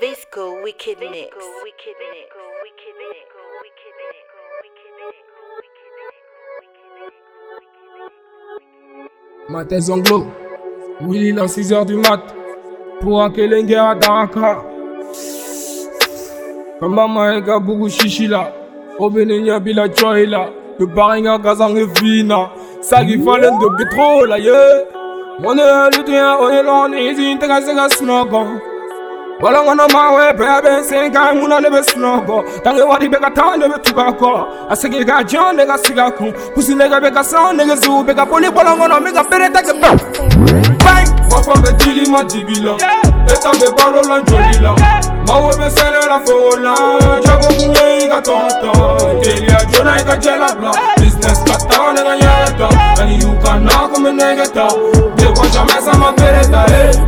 Visco Wicked Mix. Matez anglo, Willy dans 6h du mat, pour un Kelengue à Daraka. Kama maenga bugu shishila, obeninya bila choila, de baringa gazange fina, sagi falen de bitro la ye. Ici, t'es cassé, cassé, wala ngana mawe bebe senga muna nebe snogo tange wadi beka ta nebe tugako asege ga jon nega sigaku kusi nega beka sa nega zu beka poli bola ngana mega bereta ke ba bang! Wafa be dili ma dibila eta be balo la jolila mawe be sele la fola jago kunye ga tonto deli a jona ga jela bla business kata nega nyata and you can knock me nega ta de kwa jamais ça ma bereta eh wafa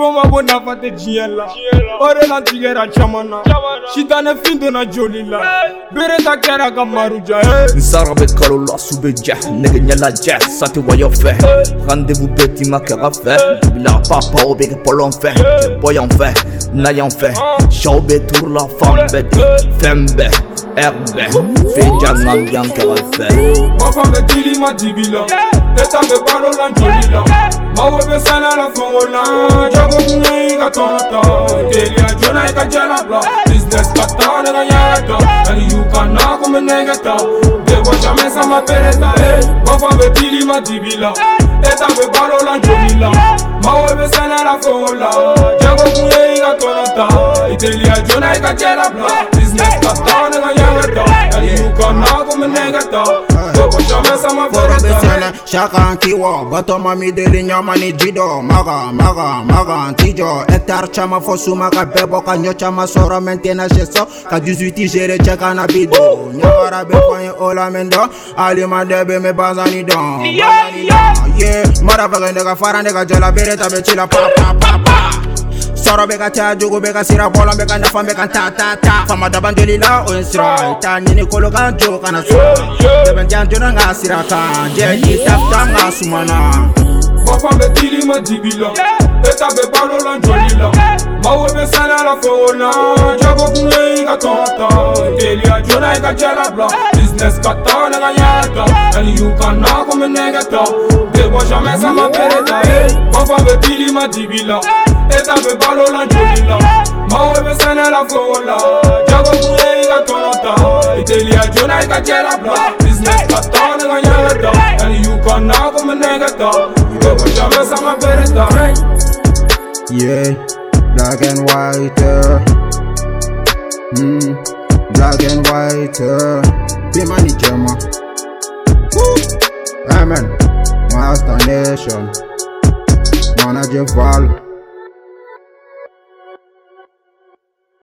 ko ma ko nafa tɛ diɲɛ la o de la tigɛra caman na sitanɛfin donna joli la bere ta kɛra ka maruja ye n sara bɛ kalo ah. la su bɛ jɛ nɛgɛɲɛla jɛ sati wɔyɔ fɛ randevu bɛ tima kɛrɛ fɛ papa o bɛ kɛ pɔlɔn fɛ bɔ yan fɛ na yan fɛ sɛw bɛ turula fan bɛɛ ten fɛn bɛɛ ɛrbɛ fɛnjaman yan ma dibi la ne ta balo la joli la. Be sana la fongola Jago kunye ika tonata Deli a jona ika jela bla Business kata nega nyata And you can knock me negata Debo jamais ça ma pereta Wafa be dili ma dibila Eta be balo la jolila Mawe be sana la fongola Jago kunye ika tonata Deli a jona ika jela bla Business kata nega nyata And you can knock me negata Debo jamais ça ma Foro pereta eh besele shaka kiwo bato mami deli nyama ni jido maga maga maga tijo hectare chama fo suma ka bɛɛ ka ɲɔ cama sɔrɔ mɛntena sɛsɔ ka 18 gere cɛ ka na bido ɲagara bɛ fɔ ye o lamɛn dɔ alima dɛ bɛ mɛ bazani dɔn ye mara fɛgɛ ne ka fara ne ka jala bere ta bɛ ci la pa tɔɔrɔ bɛ ka caya jogo bɛ ka sira bɔ la n bɛ ka nafa n bɛ ka ta ta ta. Faama daban deli la o ye sira t'a ɲini kolokan jo kana so sɛbɛntiyan joona ka sira kan jɛ k'i ta. Ka suma na. bɔfɔ bɛ kiri ma dibi la e ta bɛ balo la joli la mawo bɛ sɛnɛ la fo la jago kun ye i ka tota. tɔn tɔn teliya joona i ka cɛ labila business ka tɔ ne ka ɲɛ ta ani y'u ka na kun nɛgɛ ta bɛ bɔ jamais sama bere ta bɔfɔ bɛ kiri ma dibi eh. la. Eta be balo la jolila Mawe be sana la fola Jago kunye ika tonta Deli a jona ika jela bla Business kata nega nyata And you can knock me negata Debo jamais ça ma eh Yeah, black and white. uh. Mm, black and white. Uh. Be money. Woo. Amen. Masta Nation. Manager Val.